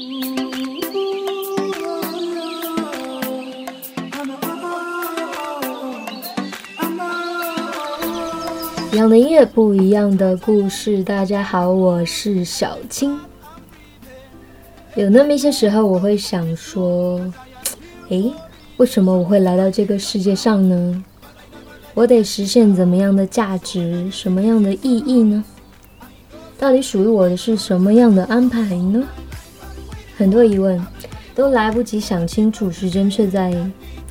一样的音乐，不一样的故事。大家好，我是小青。有那么一些时候，我会想说：“ 诶，为什么我会来到这个世界上呢？我得实现怎么样的价值，什么样的意义呢？到底属于我的是什么样的安排呢？”很多疑问都来不及想清楚，时间却在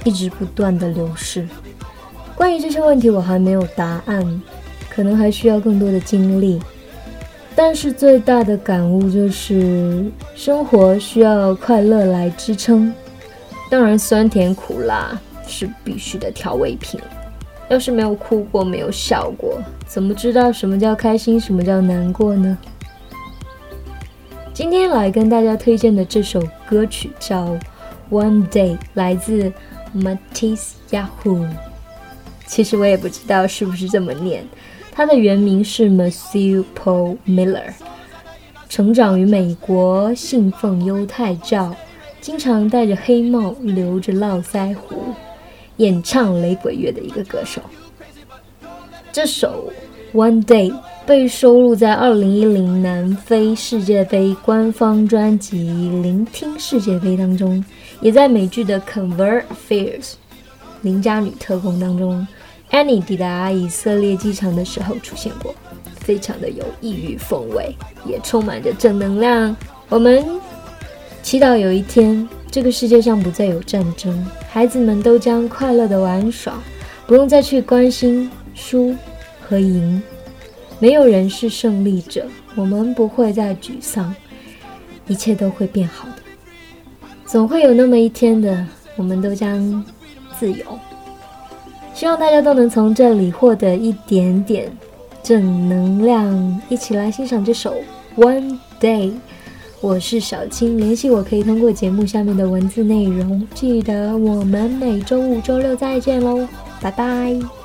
一直不断的流逝。关于这些问题，我还没有答案。可能还需要更多的经历，但是最大的感悟就是，生活需要快乐来支撑。当然，酸甜苦辣是必须的调味品。要是没有哭过，没有笑过，怎么知道什么叫开心，什么叫难过呢？今天来跟大家推荐的这首歌曲叫《One Day》，来自 Matisse Yahoo。其实我也不知道是不是这么念。他的原名是 Matthew Paul Miller，成长于美国，信奉犹太教，经常戴着黑帽，留着络腮胡，演唱雷鬼乐的一个歌手。这首《One Day》被收录在2010南非世界杯官方专辑《聆听世界杯》当中，也在美剧的《Convert Affairs》邻家女特工当中。Annie 抵达以色列机场的时候出现过，非常的有异域风味，也充满着正能量。我们祈祷有一天，这个世界上不再有战争，孩子们都将快乐的玩耍，不用再去关心输和赢。没有人是胜利者，我们不会再沮丧，一切都会变好的。总会有那么一天的，我们都将自由。希望大家都能从这里获得一点点正能量，一起来欣赏这首《One Day》。我是小青，联系我可以通过节目下面的文字内容。记得我们每周五、周六再见喽，拜拜。